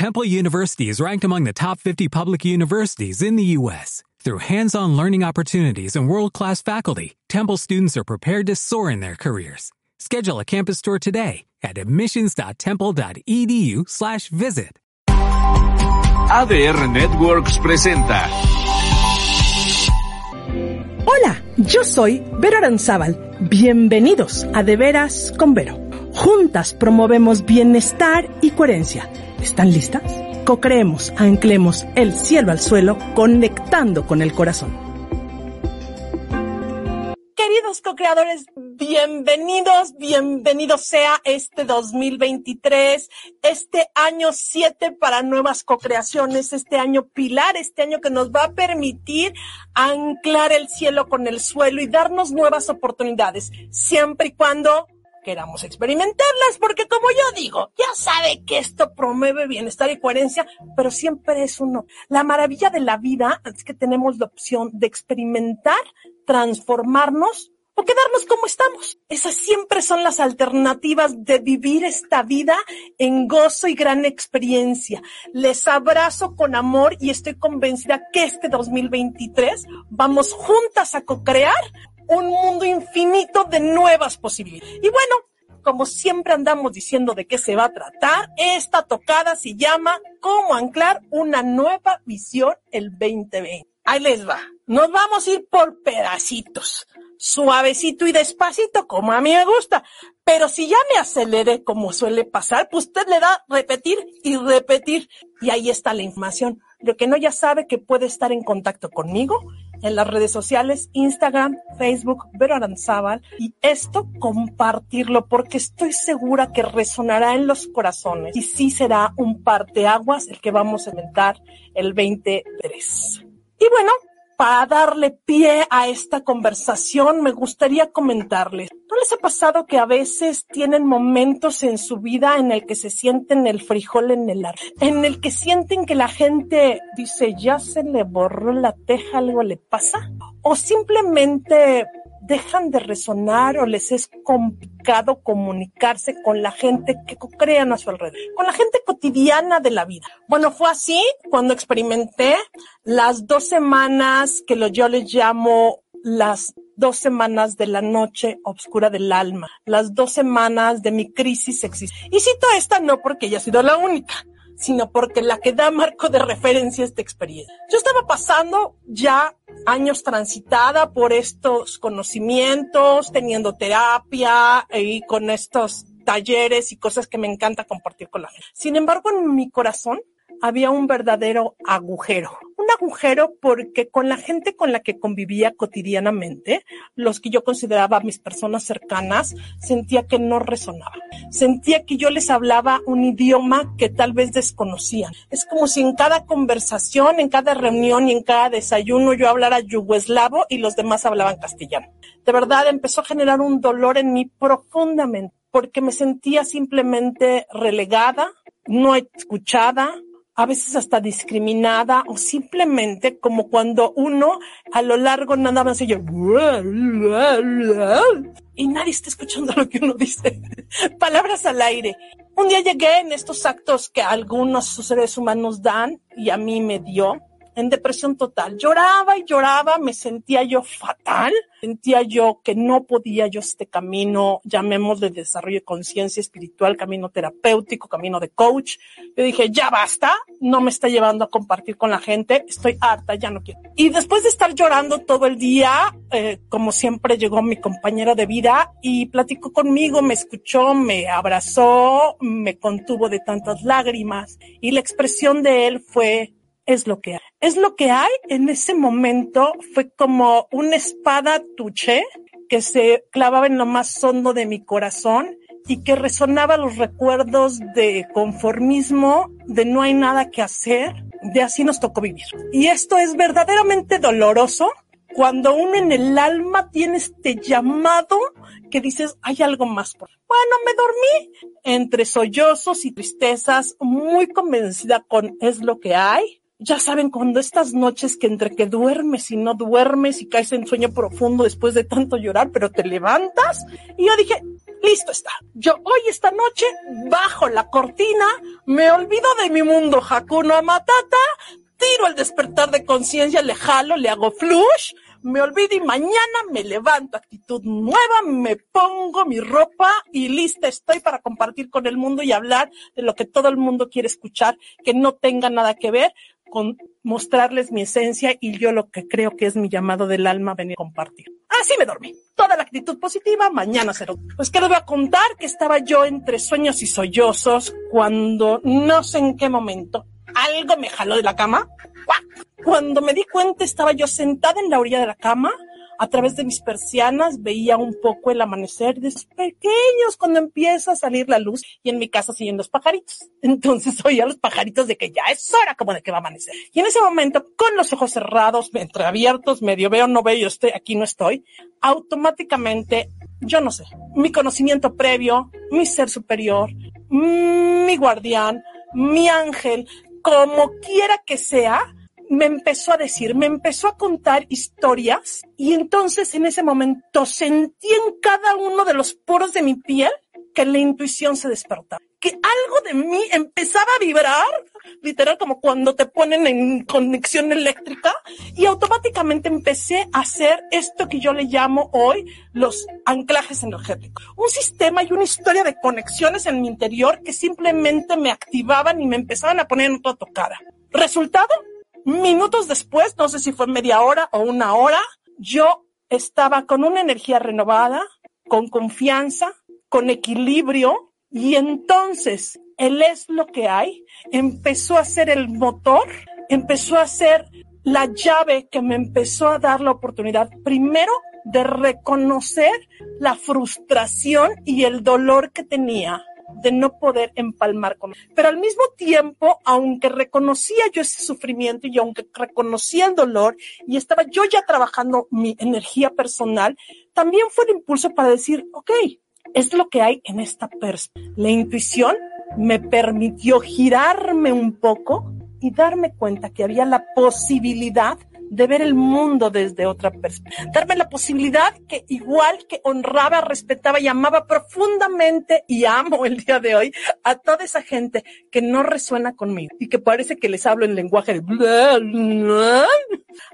Temple University is ranked among the top 50 public universities in the U.S. Through hands-on learning opportunities and world-class faculty, Temple students are prepared to soar in their careers. Schedule a campus tour today at admissions.temple.edu/visit. ADR Networks presenta. Hola, yo soy Vero Aranzábal. Bienvenidos a De Veras con Vero. Juntas promovemos bienestar y coherencia. ¿Están listas? Co-creemos, anclemos el cielo al suelo, conectando con el corazón. Queridos co-creadores, bienvenidos, bienvenido sea este 2023, este año 7 para nuevas co-creaciones, este año pilar, este año que nos va a permitir anclar el cielo con el suelo y darnos nuevas oportunidades, siempre y cuando queramos experimentarlas, porque como yo digo, ya sabe que esto promueve bienestar y coherencia, pero siempre es uno. La maravilla de la vida es que tenemos la opción de experimentar, transformarnos o quedarnos como estamos. Esas siempre son las alternativas de vivir esta vida en gozo y gran experiencia. Les abrazo con amor y estoy convencida que este 2023 vamos juntas a co-crear un mundo infinito de nuevas posibilidades. Y bueno, como siempre andamos diciendo de qué se va a tratar, esta tocada se llama Cómo anclar una nueva visión el 2020. Ahí les va. Nos vamos a ir por pedacitos, suavecito y despacito, como a mí me gusta. Pero si ya me aceleré, como suele pasar, pues usted le da repetir y repetir. Y ahí está la información. Lo que no ya sabe que puede estar en contacto conmigo en las redes sociales, Instagram, Facebook, Vero Aranzábal, y esto compartirlo porque estoy segura que resonará en los corazones y sí será un parteaguas el que vamos a inventar el 23. Y bueno, para darle pie a esta conversación, me gustaría comentarles, ¿no les ha pasado que a veces tienen momentos en su vida en el que se sienten el frijol en el ar, en el que sienten que la gente dice, ya se le borró la teja, algo le pasa? O simplemente dejan de resonar o les es complicado comunicarse con la gente que crean a su alrededor, con la gente cotidiana de la vida. Bueno, fue así cuando experimenté las dos semanas que yo les llamo las dos semanas de la noche oscura del alma, las dos semanas de mi crisis existencial. Y cito esta no porque ella ha sido la única, sino porque la que da marco de referencia a esta experiencia. Yo estaba pasando ya años transitada por estos conocimientos, teniendo terapia y con estos talleres y cosas que me encanta compartir con la gente. Sin embargo, en mi corazón había un verdadero agujero. Un agujero porque con la gente con la que convivía cotidianamente, los que yo consideraba mis personas cercanas, sentía que no resonaba. Sentía que yo les hablaba un idioma que tal vez desconocían. Es como si en cada conversación, en cada reunión y en cada desayuno yo hablara yugoslavo y los demás hablaban castellano. De verdad empezó a generar un dolor en mí profundamente porque me sentía simplemente relegada, no escuchada, a veces hasta discriminada o simplemente como cuando uno a lo largo nada más yo y nadie está escuchando lo que uno dice. Palabras al aire. Un día llegué en estos actos que algunos seres humanos dan y a mí me dio en depresión total. Lloraba y lloraba, me sentía yo fatal, sentía yo que no podía yo este camino, llamemos de desarrollo de conciencia espiritual, camino terapéutico, camino de coach. Yo dije, ya basta, no me está llevando a compartir con la gente, estoy harta, ya no quiero. Y después de estar llorando todo el día, eh, como siempre llegó mi compañero de vida y platicó conmigo, me escuchó, me abrazó, me contuvo de tantas lágrimas y la expresión de él fue, es lo que hay. Es lo que hay en ese momento fue como una espada tuche que se clavaba en lo más hondo de mi corazón y que resonaba los recuerdos de conformismo, de no hay nada que hacer, de así nos tocó vivir. Y esto es verdaderamente doloroso cuando uno en el alma tiene este llamado que dices, hay algo más por. Bueno, me dormí entre sollozos y tristezas, muy convencida con es lo que hay ya saben, cuando estas noches que entre que duermes y no duermes y caes en sueño profundo después de tanto llorar, pero te levantas. Y yo dije, listo está. Yo hoy esta noche bajo la cortina, me olvido de mi mundo Hakuna Matata, tiro el despertar de conciencia, le jalo, le hago flush, me olvido y mañana me levanto, actitud nueva, me pongo mi ropa y lista estoy para compartir con el mundo y hablar de lo que todo el mundo quiere escuchar, que no tenga nada que ver con mostrarles mi esencia y yo lo que creo que es mi llamado del alma venir a compartir. Así me dormí. Toda la actitud positiva, mañana será. Pues que les voy a contar que estaba yo entre sueños y sollozos cuando no sé en qué momento algo me jaló de la cama. Cuando me di cuenta estaba yo sentada en la orilla de la cama a través de mis persianas veía un poco el amanecer de pequeños cuando empieza a salir la luz y en mi casa siguen los pajaritos. Entonces oía los pajaritos de que ya es hora como de que va a amanecer. Y en ese momento, con los ojos cerrados, entreabiertos, medio veo, no veo, yo estoy, aquí no estoy, automáticamente, yo no sé, mi conocimiento previo, mi ser superior, mi guardián, mi ángel, como quiera que sea, me empezó a decir, me empezó a contar historias y entonces en ese momento sentí en cada uno de los poros de mi piel que la intuición se despertaba, que algo de mí empezaba a vibrar, literal como cuando te ponen en conexión eléctrica y automáticamente empecé a hacer esto que yo le llamo hoy los anclajes energéticos. Un sistema y una historia de conexiones en mi interior que simplemente me activaban y me empezaban a poner en otra tocada. Resultado, Minutos después, no sé si fue media hora o una hora, yo estaba con una energía renovada, con confianza, con equilibrio y entonces el es lo que hay empezó a ser el motor, empezó a ser la llave que me empezó a dar la oportunidad primero de reconocer la frustración y el dolor que tenía de no poder empalmar con Pero al mismo tiempo, aunque reconocía yo ese sufrimiento y aunque reconocía el dolor y estaba yo ya trabajando mi energía personal, también fue el impulso para decir, ok, es lo que hay en esta persona. La intuición me permitió girarme un poco y darme cuenta que había la posibilidad de ver el mundo desde otra perspectiva. Darme la posibilidad que igual que honraba, respetaba y amaba profundamente y amo el día de hoy a toda esa gente que no resuena conmigo y que parece que les hablo en lenguaje de...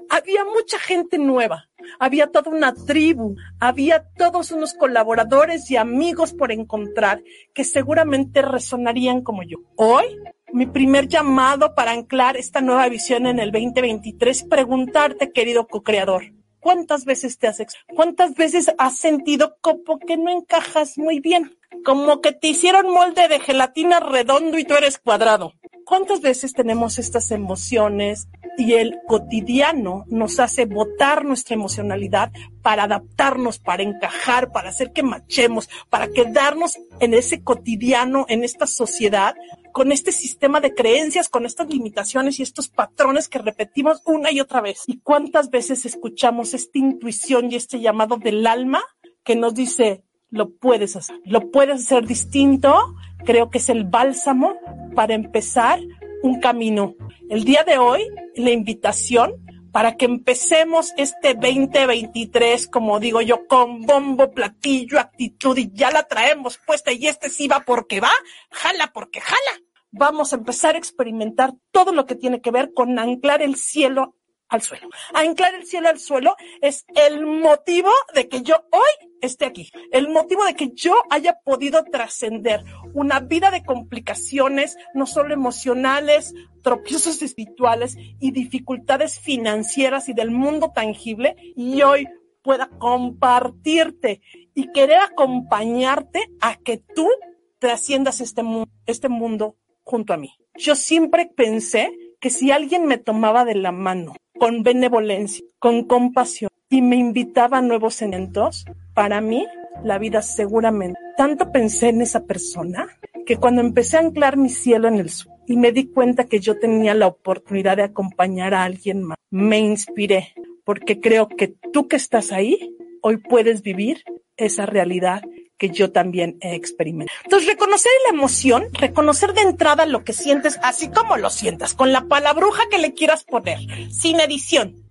Había mucha gente nueva, había toda una tribu, había todos unos colaboradores y amigos por encontrar que seguramente resonarían como yo. Hoy mi primer llamado para anclar esta nueva visión en el 2023, preguntarte, querido co-creador, ¿cuántas veces te has, cuántas veces has sentido como que no encajas muy bien? Como que te hicieron molde de gelatina redondo y tú eres cuadrado. ¿Cuántas veces tenemos estas emociones y el cotidiano nos hace botar nuestra emocionalidad para adaptarnos, para encajar, para hacer que machemos, para quedarnos en ese cotidiano, en esta sociedad, con este sistema de creencias, con estas limitaciones y estos patrones que repetimos una y otra vez? ¿Y cuántas veces escuchamos esta intuición y este llamado del alma que nos dice, lo puedes hacer, lo puedes hacer distinto. Creo que es el bálsamo para empezar un camino. El día de hoy, la invitación para que empecemos este 2023, como digo yo, con bombo, platillo, actitud y ya la traemos puesta y este sí va porque va, jala porque jala. Vamos a empezar a experimentar todo lo que tiene que ver con anclar el cielo al suelo. Anclar el cielo al suelo es el motivo de que yo hoy esté aquí. El motivo de que yo haya podido trascender una vida de complicaciones, no solo emocionales, tropiezos espirituales y dificultades financieras y del mundo tangible, y hoy pueda compartirte y querer acompañarte a que tú trasciendas este, este mundo junto a mí. Yo siempre pensé que si alguien me tomaba de la mano con benevolencia, con compasión y me invitaba a nuevos eventos, para mí la vida seguramente. Tanto pensé en esa persona que cuando empecé a anclar mi cielo en el sur y me di cuenta que yo tenía la oportunidad de acompañar a alguien más, me inspiré porque creo que tú que estás ahí, hoy puedes vivir esa realidad que yo también he experimentado. Entonces, reconocer la emoción, reconocer de entrada lo que sientes, así como lo sientas, con la palabruja que le quieras poner, sin edición,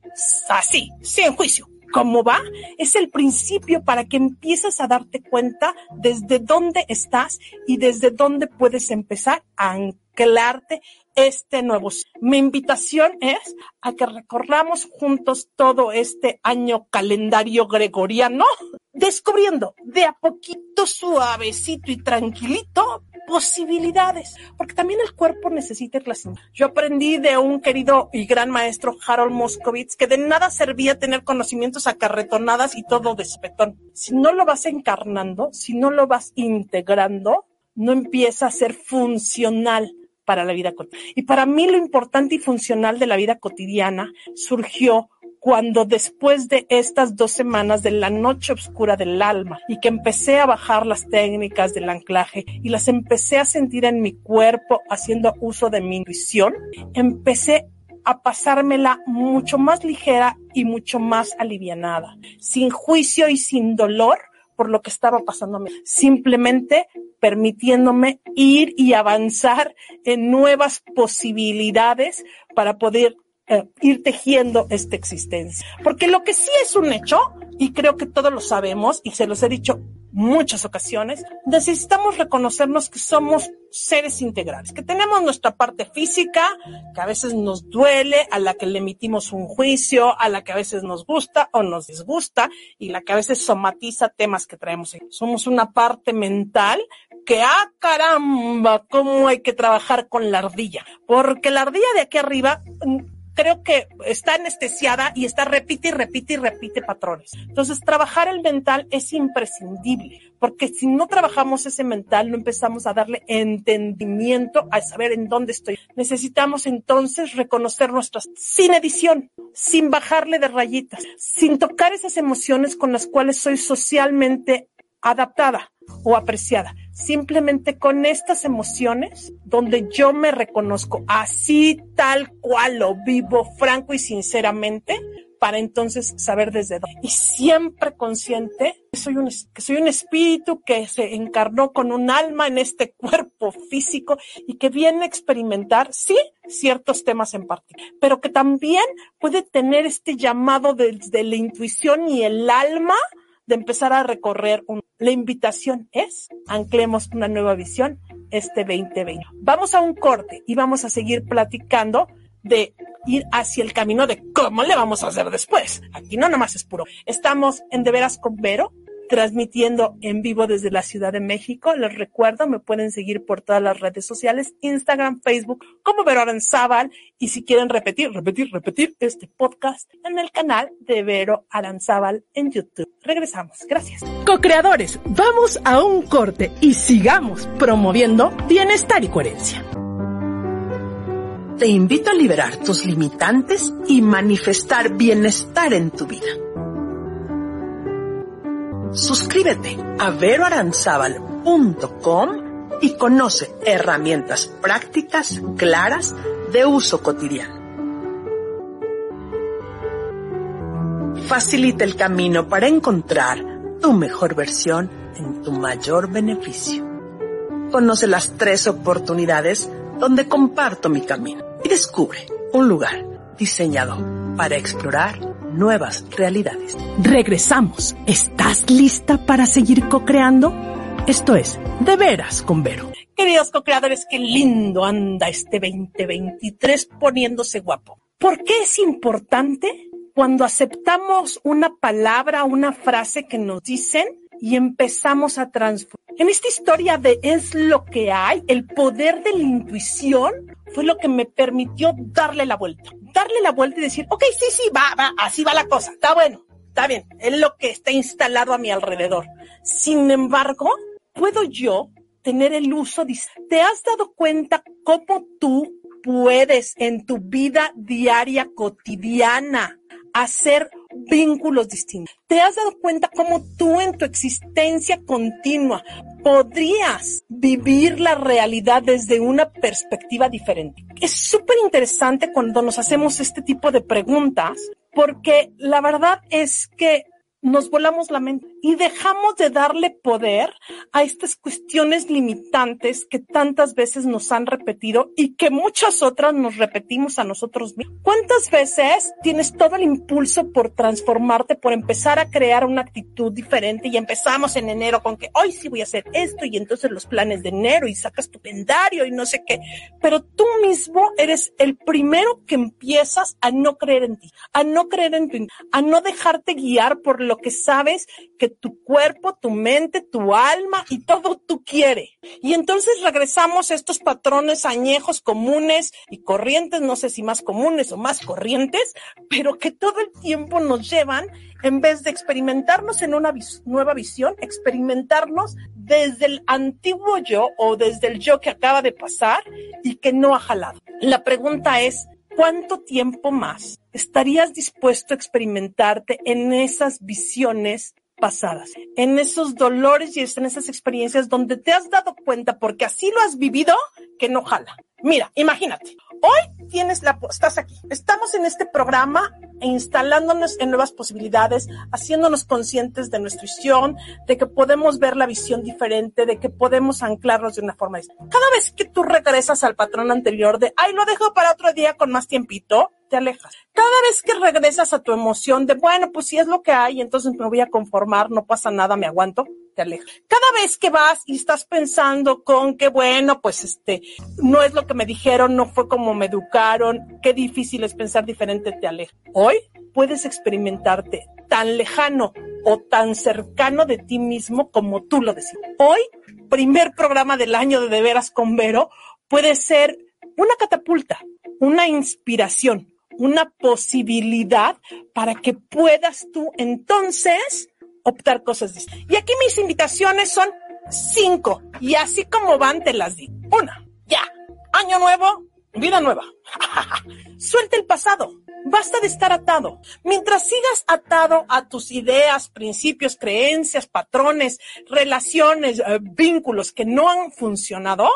así, sin juicio, cómo va, es el principio para que empieces a darte cuenta desde dónde estás y desde dónde puedes empezar a anclarte este nuevo. Mi invitación es a que recorramos juntos todo este año calendario gregoriano, descubriendo de a poquito suavecito y tranquilito posibilidades, porque también el cuerpo necesita clase. Yo aprendí de un querido y gran maestro Harold Moscovitz que de nada servía tener conocimientos acarretonadas y todo despetón. Si no lo vas encarnando, si no lo vas integrando, no empieza a ser funcional para la vida cotidiana. Y para mí lo importante y funcional de la vida cotidiana surgió cuando después de estas dos semanas de la noche oscura del alma y que empecé a bajar las técnicas del anclaje y las empecé a sentir en mi cuerpo haciendo uso de mi intuición, empecé a pasármela mucho más ligera y mucho más alivianada, sin juicio y sin dolor, por lo que estaba pasándome, simplemente permitiéndome ir y avanzar en nuevas posibilidades para poder eh, ir tejiendo esta existencia. Porque lo que sí es un hecho, y creo que todos lo sabemos, y se los he dicho muchas ocasiones, necesitamos reconocernos que somos seres integrales, que tenemos nuestra parte física, que a veces nos duele, a la que le emitimos un juicio, a la que a veces nos gusta o nos disgusta, y la que a veces somatiza temas que traemos. Somos una parte mental que, ah, caramba, cómo hay que trabajar con la ardilla, porque la ardilla de aquí arriba creo que está anestesiada y está repite y repite y repite patrones. Entonces, trabajar el mental es imprescindible, porque si no trabajamos ese mental, no empezamos a darle entendimiento a saber en dónde estoy. Necesitamos entonces reconocer nuestras, sin edición, sin bajarle de rayitas, sin tocar esas emociones con las cuales soy socialmente adaptada o apreciada. Simplemente con estas emociones donde yo me reconozco así tal cual lo vivo franco y sinceramente para entonces saber desde dónde. Y siempre consciente que soy un, soy un espíritu que se encarnó con un alma en este cuerpo físico y que viene a experimentar, sí, ciertos temas en particular, pero que también puede tener este llamado desde la intuición y el alma de empezar a recorrer un... La invitación es, anclemos una nueva visión este 2020. Vamos a un corte y vamos a seguir platicando de ir hacia el camino de cómo le vamos a hacer después. Aquí no nomás es puro. Estamos en De Veras con Vero transmitiendo en vivo desde la Ciudad de México. Les recuerdo, me pueden seguir por todas las redes sociales, Instagram, Facebook, como Vero Aranzábal. Y si quieren repetir, repetir, repetir este podcast en el canal de Vero Aranzábal en YouTube. Regresamos. Gracias. Co-creadores, vamos a un corte y sigamos promoviendo bienestar y coherencia. Te invito a liberar tus limitantes y manifestar bienestar en tu vida. Suscríbete a veroaranzábal.com y conoce herramientas prácticas, claras, de uso cotidiano. Facilita el camino para encontrar tu mejor versión en tu mayor beneficio. Conoce las tres oportunidades donde comparto mi camino y descubre un lugar diseñado para explorar nuevas realidades. Regresamos. ¿Estás lista para seguir co-creando? Esto es De Veras con Vero. Queridos co-creadores, qué lindo anda este 2023 poniéndose guapo. ¿Por qué es importante cuando aceptamos una palabra, una frase que nos dicen y empezamos a transformar? En esta historia de es lo que hay, el poder de la intuición fue lo que me permitió darle la vuelta darle la vuelta y decir, ok, sí, sí, va, va, así va la cosa, está bueno, está bien, es lo que está instalado a mi alrededor. Sin embargo, puedo yo tener el uso. ¿Te has dado cuenta cómo tú puedes en tu vida diaria cotidiana hacer vínculos distintos. ¿Te has dado cuenta cómo tú en tu existencia continua podrías vivir la realidad desde una perspectiva diferente? Es súper interesante cuando nos hacemos este tipo de preguntas porque la verdad es que nos volamos la mente y dejamos de darle poder a estas cuestiones limitantes que tantas veces nos han repetido y que muchas otras nos repetimos a nosotros mismos. ¿Cuántas veces tienes todo el impulso por transformarte, por empezar a crear una actitud diferente y empezamos en enero con que hoy sí voy a hacer esto y entonces los planes de enero y sacas tu calendario y no sé qué, pero tú mismo eres el primero que empiezas a no creer en ti, a no creer en ti, a no dejarte guiar por lo que sabes que tu cuerpo, tu mente, tu alma y todo tú quiere. Y entonces regresamos a estos patrones añejos comunes y corrientes, no sé si más comunes o más corrientes, pero que todo el tiempo nos llevan en vez de experimentarnos en una nueva visión, experimentarnos desde el antiguo yo o desde el yo que acaba de pasar y que no ha jalado. La pregunta es, ¿cuánto tiempo más estarías dispuesto a experimentarte en esas visiones pasadas, en esos dolores y en esas experiencias donde te has dado cuenta, porque así lo has vivido, que no jala. Mira, imagínate, hoy tienes la, estás aquí, estamos en este programa instalándonos en nuevas posibilidades, haciéndonos conscientes de nuestra visión, de que podemos ver la visión diferente, de que podemos anclarnos de una forma distinta. Cada vez que tú regresas al patrón anterior de, ay, lo dejo para otro día con más tiempito, te alejas. Cada vez que regresas a tu emoción de, bueno, pues si es lo que hay, entonces me voy a conformar, no pasa nada, me aguanto, te alejas. Cada vez que vas y estás pensando con que, bueno, pues este, no es lo que me dijeron, no fue como me educaron, qué difícil es pensar diferente, te alejas. Hoy puedes experimentarte tan lejano o tan cercano de ti mismo como tú lo decís. Hoy, primer programa del año de De Veras con Vero, puede ser una catapulta, una inspiración, una posibilidad para que puedas tú entonces optar cosas. Y aquí mis invitaciones son cinco, y así como van te las di. Una, ya, año nuevo, vida nueva. Suelta el pasado. Basta de estar atado. Mientras sigas atado a tus ideas, principios, creencias, patrones, relaciones, eh, vínculos que no han funcionado,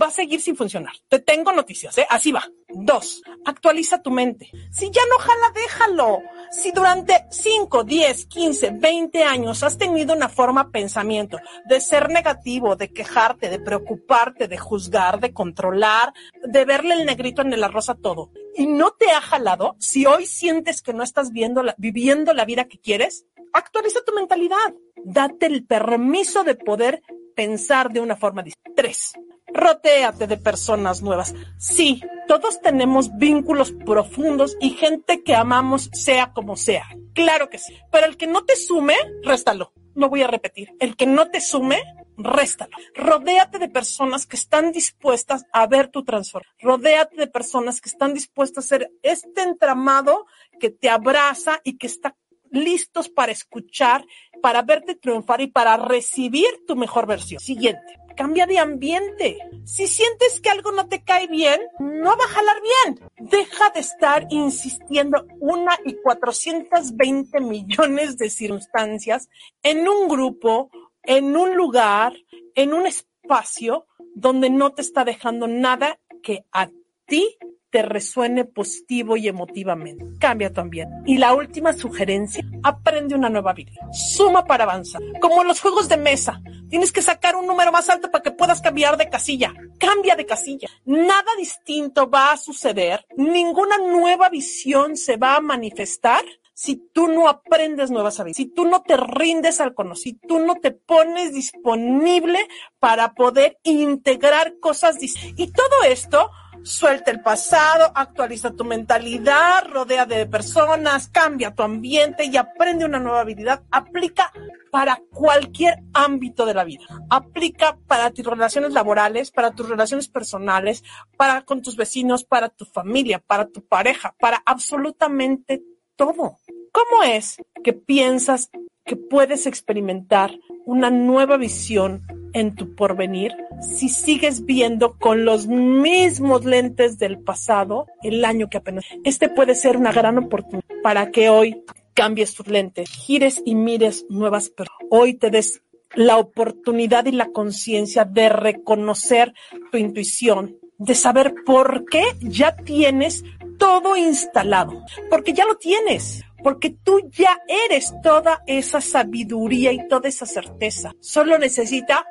va a seguir sin funcionar. Te tengo noticias, ¿eh? Así va. Dos, actualiza tu mente. Si ya no jala, déjalo. Si durante 5, 10, 15, 20 años has tenido una forma de pensamiento de ser negativo, de quejarte, de preocuparte, de juzgar, de controlar, de verle el negrito en el arroz a todo, y no te ha jalado, si hoy sientes que no estás viendo viviendo la vida que quieres, actualiza tu mentalidad. Date el permiso de poder pensar de una forma distinta. Tres, Rotéate de personas nuevas. Sí, todos tenemos vínculos profundos y gente que amamos sea como sea. Claro que sí. Pero el que no te sume, réstalo. No voy a repetir. El que no te sume, réstalo. Rodéate de personas que están dispuestas a ver tu transformación. Rodéate de personas que están dispuestas a ser este entramado que te abraza y que está listos para escuchar, para verte triunfar y para recibir tu mejor versión. Siguiente cambia de ambiente. Si sientes que algo no te cae bien, no va a jalar bien. Deja de estar insistiendo una y 420 millones de circunstancias en un grupo, en un lugar, en un espacio donde no te está dejando nada que a ti te resuene positivo y emotivamente. Cambia tu ambiente. Y la última sugerencia, aprende una nueva habilidad. Suma para avanzar. Como en los juegos de mesa, tienes que sacar un número más alto para que puedas cambiar de casilla. Cambia de casilla. Nada distinto va a suceder. Ninguna nueva visión se va a manifestar si tú no aprendes nuevas habilidades, si tú no te rindes al conocimiento, si tú no te pones disponible para poder integrar cosas. Y todo esto Suelta el pasado, actualiza tu mentalidad, rodea de personas, cambia tu ambiente y aprende una nueva habilidad. Aplica para cualquier ámbito de la vida. Aplica para tus relaciones laborales, para tus relaciones personales, para con tus vecinos, para tu familia, para tu pareja, para absolutamente todo. ¿Cómo es que piensas que puedes experimentar una nueva visión en tu porvenir si sigues viendo con los mismos lentes del pasado el año que apenas. Este puede ser una gran oportunidad para que hoy cambies tus lentes, gires y mires nuevas personas. Hoy te des la oportunidad y la conciencia de reconocer tu intuición, de saber por qué ya tienes todo instalado, porque ya lo tienes porque tú ya eres toda esa sabiduría y toda esa certeza. Solo necesita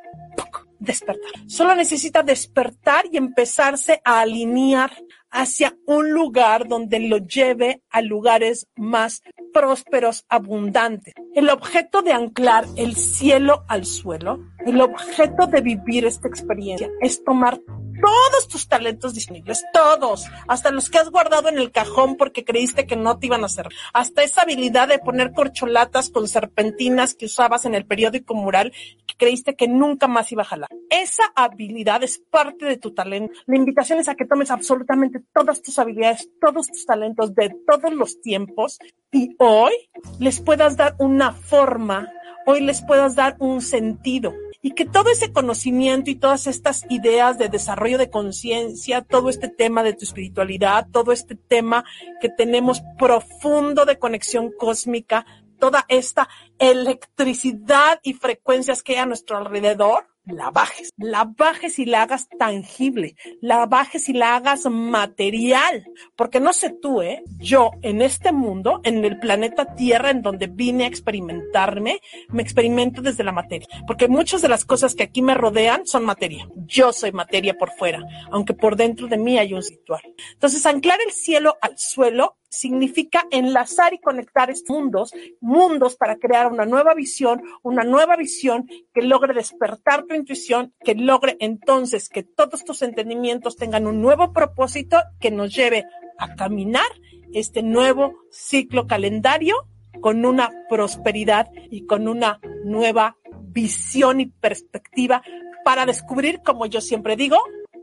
despertar. Solo necesita despertar y empezarse a alinear hacia un lugar donde lo lleve a lugares más prósperos, abundantes. El objeto de anclar el cielo al suelo, el objeto de vivir esta experiencia es tomar todos tus talentos disponibles, todos, hasta los que has guardado en el cajón porque creíste que no te iban a hacer, hasta esa habilidad de poner corcholatas con serpentinas que usabas en el periódico mural que creíste que nunca más iba a jalar. Esa habilidad es parte de tu talento. La invitación es a que tomes absolutamente todas tus habilidades, todos tus talentos de todos los tiempos y hoy les puedas dar una forma, hoy les puedas dar un sentido y que todo ese conocimiento y todas estas ideas de desarrollo de conciencia, todo este tema de tu espiritualidad, todo este tema que tenemos profundo de conexión cósmica, toda esta electricidad y frecuencias que hay a nuestro alrededor, la bajes, la bajes y la hagas tangible, la bajes y la hagas material, porque no sé tú, ¿eh? Yo en este mundo, en el planeta Tierra, en donde vine a experimentarme, me experimento desde la materia, porque muchas de las cosas que aquí me rodean son materia. Yo soy materia por fuera, aunque por dentro de mí hay un ritual. Entonces, anclar el cielo al suelo significa enlazar y conectar mundos, mundos para crear una nueva visión, una nueva visión que logre despertar tu intuición, que logre entonces que todos tus entendimientos tengan un nuevo propósito que nos lleve a caminar este nuevo ciclo calendario con una prosperidad y con una nueva visión y perspectiva para descubrir, como yo siempre digo,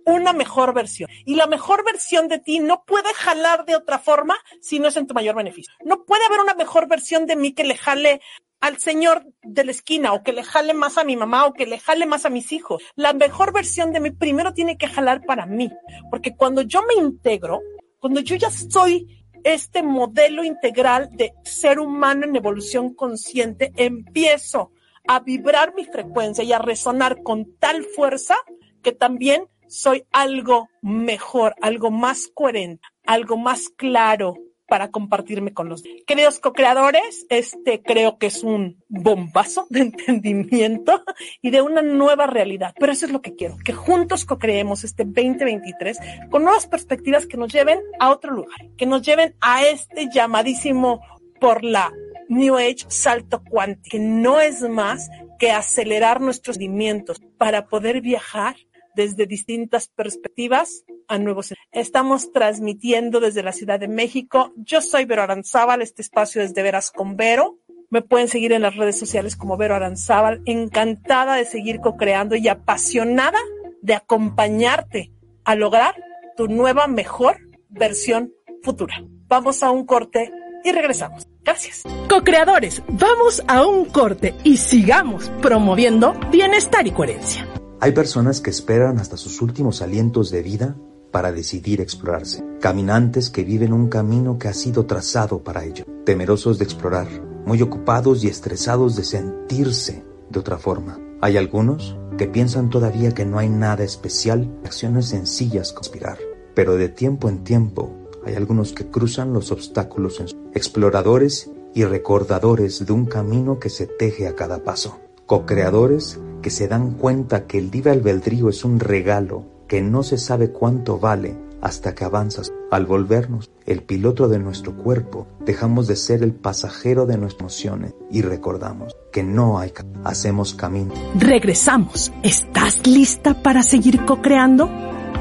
una mejor versión. Y la mejor versión de ti no puede jalar de otra forma si no es en tu mayor beneficio. No puede haber una mejor versión de mí que le jale al señor de la esquina o que le jale más a mi mamá o que le jale más a mis hijos. La mejor versión de mí primero tiene que jalar para mí, porque cuando yo me integro, cuando yo ya soy este modelo integral de ser humano en evolución consciente, empiezo a vibrar mi frecuencia y a resonar con tal fuerza que también soy algo mejor, algo más coherente, algo más claro para compartirme con los queridos co-creadores. Este creo que es un bombazo de entendimiento y de una nueva realidad. Pero eso es lo que quiero, que juntos co-creemos este 2023 con nuevas perspectivas que nos lleven a otro lugar, que nos lleven a este llamadísimo por la New Age salto cuántico, que no es más que acelerar nuestros sentimientos para poder viajar desde distintas perspectivas a nuevos. Estamos transmitiendo desde la Ciudad de México. Yo soy Vero Aranzábal, este espacio es de veras con Vero. Me pueden seguir en las redes sociales como Vero Aranzábal. Encantada de seguir co-creando y apasionada de acompañarte a lograr tu nueva, mejor versión futura. Vamos a un corte y regresamos. Gracias. Co-creadores, vamos a un corte y sigamos promoviendo bienestar y coherencia. Hay personas que esperan hasta sus últimos alientos de vida para decidir explorarse, caminantes que viven un camino que ha sido trazado para ello, temerosos de explorar, muy ocupados y estresados de sentirse de otra forma. Hay algunos que piensan todavía que no hay nada especial, acciones sencillas conspirar, pero de tiempo en tiempo hay algunos que cruzan los obstáculos en exploradores y recordadores de un camino que se teje a cada paso, co-creadores que se dan cuenta que el libre albedrío es un regalo que no se sabe cuánto vale hasta que avanzas. Al volvernos el piloto de nuestro cuerpo, dejamos de ser el pasajero de nuestras emociones y recordamos que no hay hacemos camino. Regresamos. ¿Estás lista para seguir co-creando?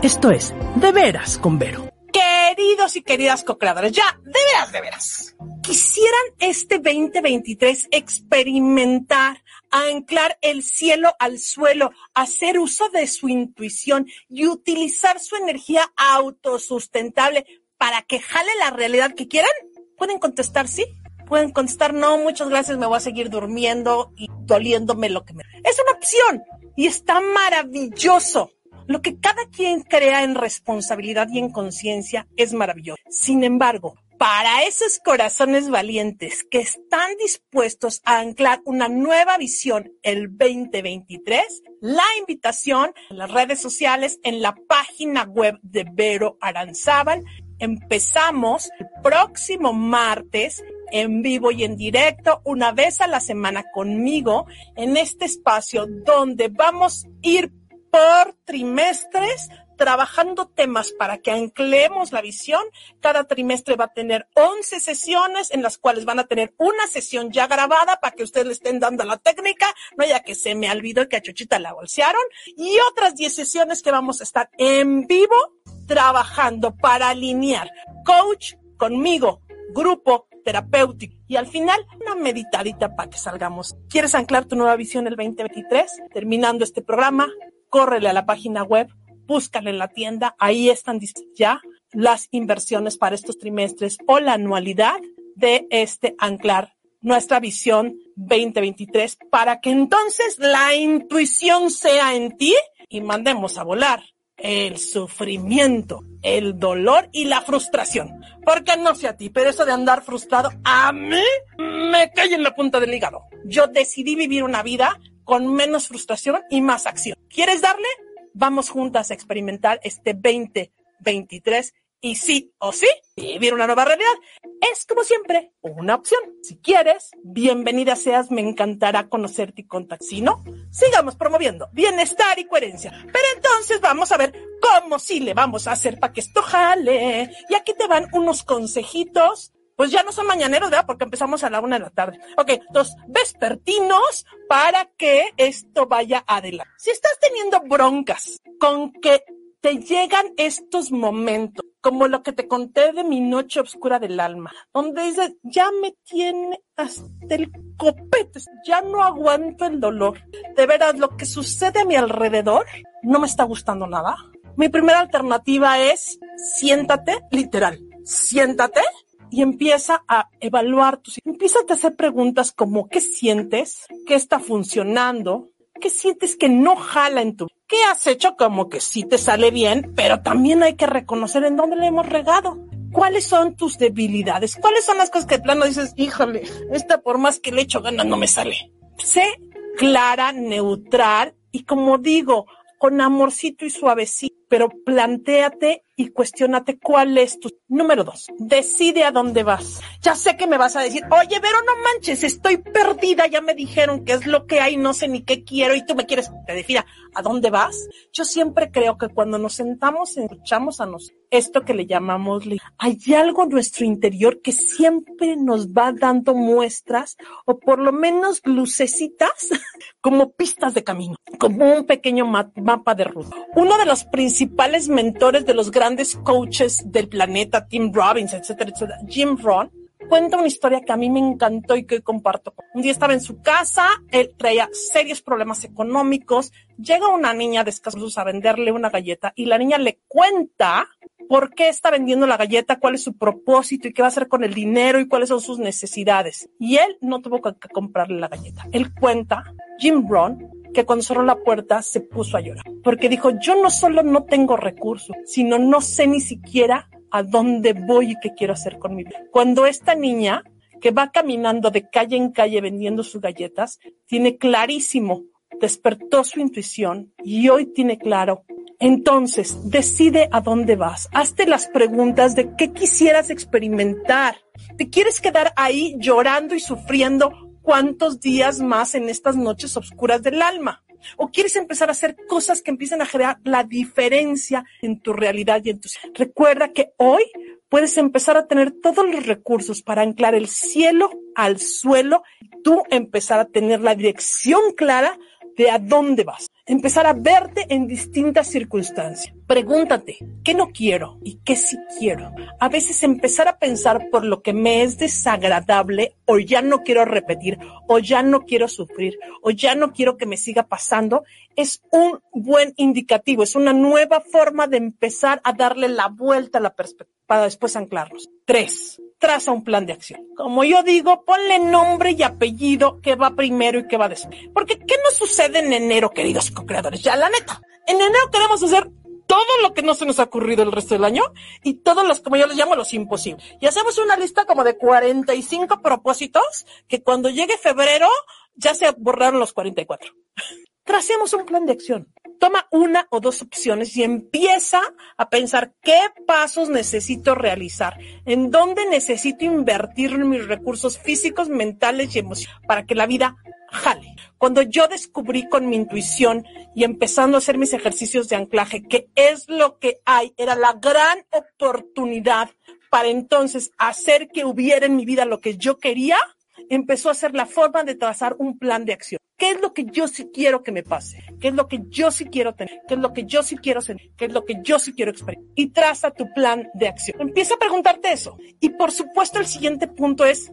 Esto es De Veras con Vero. Queridos y queridas co-creadores, ya, de veras, de veras. Quisieran este 2023 experimentar anclar el cielo al suelo, hacer uso de su intuición y utilizar su energía autosustentable para que jale la realidad que quieran? ¿Pueden contestar sí? Pueden contestar no, muchas gracias, me voy a seguir durmiendo y doliéndome lo que me... Es una opción y está maravilloso. Lo que cada quien crea en responsabilidad y en conciencia es maravilloso. Sin embargo, para esos corazones valientes que están dispuestos a anclar una nueva visión el 2023, la invitación en las redes sociales, en la página web de Vero Aranzábal, empezamos el próximo martes en vivo y en directo, una vez a la semana conmigo, en este espacio donde vamos a ir por trimestres trabajando temas para que anclemos la visión. Cada trimestre va a tener 11 sesiones en las cuales van a tener una sesión ya grabada para que ustedes le estén dando la técnica, no ya que se me olvidó que a Chuchita la bolsearon, y otras 10 sesiones que vamos a estar en vivo trabajando para alinear coach conmigo, grupo terapéutico y al final una meditadita para que salgamos. ¿Quieres anclar tu nueva visión el 2023? Terminando este programa, córrele a la página web búscale en la tienda, ahí están ya las inversiones para estos trimestres o la anualidad de este anclar nuestra visión 2023 para que entonces la intuición sea en ti y mandemos a volar el sufrimiento, el dolor y la frustración. Porque no sé a ti, pero eso de andar frustrado a mí me cae en la punta del hígado. Yo decidí vivir una vida con menos frustración y más acción. ¿Quieres darle? Vamos juntas a experimentar este 2023 y sí o sí vivir una nueva realidad. Es como siempre una opción. Si quieres, bienvenida seas, me encantará conocerte y contactar. Si no, sigamos promoviendo bienestar y coherencia. Pero entonces vamos a ver cómo sí le vamos a hacer para que esto jale. Y aquí te van unos consejitos pues ya no son mañaneros, ¿verdad? Porque empezamos a la una de la tarde. Ok, entonces, vespertinos para que esto vaya adelante. Si estás teniendo broncas con que te llegan estos momentos, como lo que te conté de mi noche oscura del alma, donde dices, ya me tiene hasta el copete, ya no aguanto el dolor. De veras, lo que sucede a mi alrededor no me está gustando nada. Mi primera alternativa es siéntate, literal, siéntate y empieza a evaluar tus, empieza a hacer preguntas como ¿qué sientes? ¿Qué está funcionando? ¿Qué sientes que no jala en tu? ¿Qué has hecho como que sí te sale bien, pero también hay que reconocer en dónde le hemos regado? ¿Cuáles son tus debilidades? ¿Cuáles son las cosas que de plano dices, híjole, esta por más que le echo ganas no me sale? Sé clara, neutral y como digo, con amorcito y suavecito, pero plantéate y cuestionate cuál es tu número dos. Decide a dónde vas. Ya sé que me vas a decir, oye, pero no manches, estoy perdida, ya me dijeron qué es lo que hay, no sé ni qué quiero y tú me quieres te defina a dónde vas. Yo siempre creo que cuando nos sentamos escuchamos a nosotros, esto que le llamamos, hay algo en nuestro interior que siempre nos va dando muestras o por lo menos lucecitas como pistas de camino, como un pequeño mapa de ruta. Uno de los principales mentores de los grandes coaches del planeta, Tim Robbins, etcétera, etcétera, Jim Rohn, cuenta una historia que a mí me encantó y que comparto. Un día estaba en su casa, él traía serios problemas económicos, llega una niña de escasos a venderle una galleta y la niña le cuenta por qué está vendiendo la galleta, cuál es su propósito y qué va a hacer con el dinero y cuáles son sus necesidades. Y él no tuvo que comprarle la galleta. Él cuenta, Jim Brown, que cuando cerró la puerta se puso a llorar, porque dijo, yo no solo no tengo recursos, sino no sé ni siquiera a dónde voy y qué quiero hacer con mi vida. Cuando esta niña que va caminando de calle en calle vendiendo sus galletas, tiene clarísimo, despertó su intuición y hoy tiene claro. Entonces, decide a dónde vas. Hazte las preguntas de qué quisieras experimentar. ¿Te quieres quedar ahí llorando y sufriendo cuántos días más en estas noches oscuras del alma? o quieres empezar a hacer cosas que empiecen a generar la diferencia en tu realidad y en tu... Recuerda que hoy puedes empezar a tener todos los recursos para anclar el cielo al suelo, tú empezar a tener la dirección clara de a dónde vas, empezar a verte en distintas circunstancias. Pregúntate, ¿qué no quiero y qué sí quiero? A veces empezar a pensar por lo que me es desagradable o ya no quiero repetir o ya no quiero sufrir o ya no quiero que me siga pasando es un buen indicativo, es una nueva forma de empezar a darle la vuelta a la perspectiva para después anclarnos. Tres, traza un plan de acción. Como yo digo, ponle nombre y apellido que va primero y que va después. Porque ¿qué nos sucede en enero, queridos co-creadores? Ya la neta, en enero queremos hacer todo lo que no se nos ha ocurrido el resto del año y todos los, como yo les llamo, los imposibles. Y hacemos una lista como de 45 propósitos que cuando llegue febrero ya se borraron los 44. tracemos un plan de acción. Toma una o dos opciones y empieza a pensar qué pasos necesito realizar, en dónde necesito invertir mis recursos físicos, mentales y emocionales para que la vida jale. Cuando yo descubrí con mi intuición y empezando a hacer mis ejercicios de anclaje que es lo que hay, era la gran oportunidad para entonces hacer que hubiera en mi vida lo que yo quería, empezó a ser la forma de trazar un plan de acción. ¿Qué es lo que yo sí quiero que me pase? ¿Qué es lo que yo sí quiero tener? ¿Qué es lo que yo sí quiero sentir? ¿Qué es lo que yo sí quiero experimentar? Y traza tu plan de acción. Empieza a preguntarte eso. Y por supuesto el siguiente punto es,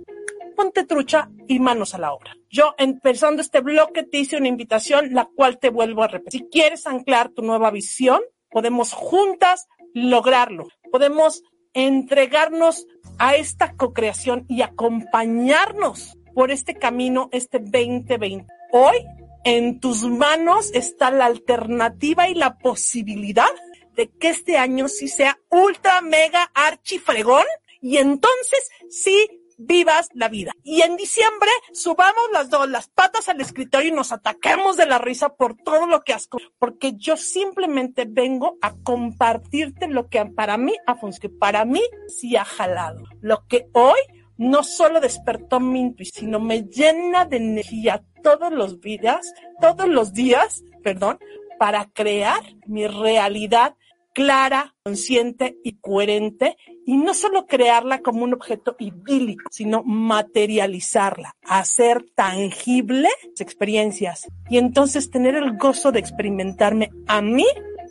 ponte trucha y manos a la obra. Yo, empezando este bloque, te hice una invitación, la cual te vuelvo a repetir. Si quieres anclar tu nueva visión, podemos juntas lograrlo. Podemos entregarnos a esta co-creación y acompañarnos por este camino, este 2020. Hoy, en tus manos está la alternativa y la posibilidad de que este año sí sea ultra, mega, archifregón y entonces sí vivas la vida. Y en diciembre subamos las dos, las patas al escritorio y nos ataquemos de la risa por todo lo que has, porque yo simplemente vengo a compartirte lo que para mí ha funcionado, para mí sí ha jalado. Lo que hoy no solo despertó mi intuición, sino me llena de energía todos los días, todos los días, perdón, para crear mi realidad clara, consciente y coherente, y no solo crearla como un objeto idílico, sino materializarla, hacer tangible experiencias y entonces tener el gozo de experimentarme a mí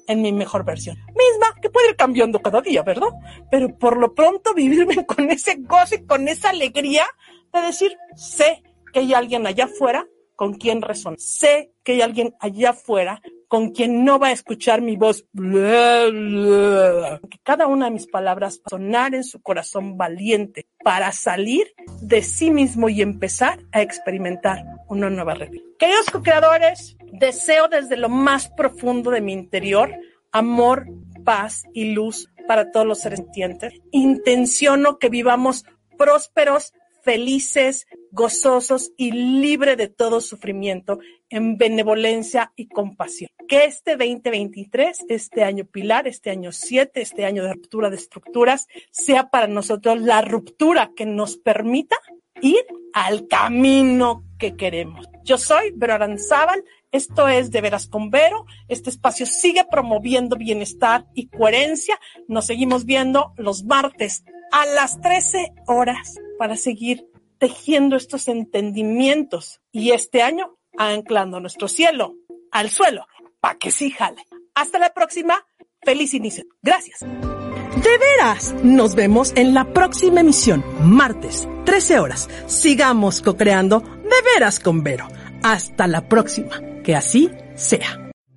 en mi mejor versión. Misma que puede ir cambiando cada día, ¿verdad? Pero por lo pronto vivirme con ese gozo y con esa alegría de decir, sé que hay alguien allá afuera con quien resonar. Sé que hay alguien allá afuera con quien no va a escuchar mi voz, que cada una de mis palabras sonar en su corazón valiente para salir de sí mismo y empezar a experimentar una nueva realidad. Queridos co-creadores, deseo desde lo más profundo de mi interior amor, paz y luz para todos los seres sintientes. Intenciono que vivamos prósperos, felices, gozosos y libre de todo sufrimiento en benevolencia y compasión. Que este 2023, este año pilar, este año 7, este año de ruptura de estructuras, sea para nosotros la ruptura que nos permita ir al camino que queremos. Yo soy Vero Aranzábal, esto es De Veras con Vero, este espacio sigue promoviendo bienestar y coherencia. Nos seguimos viendo los martes a las 13 horas para seguir tejiendo estos entendimientos y este año anclando nuestro cielo al suelo para que sí jale. Hasta la próxima. Feliz inicio. Gracias. De veras, nos vemos en la próxima emisión, martes, 13 horas. Sigamos co-creando de veras con Vero. Hasta la próxima. Que así sea.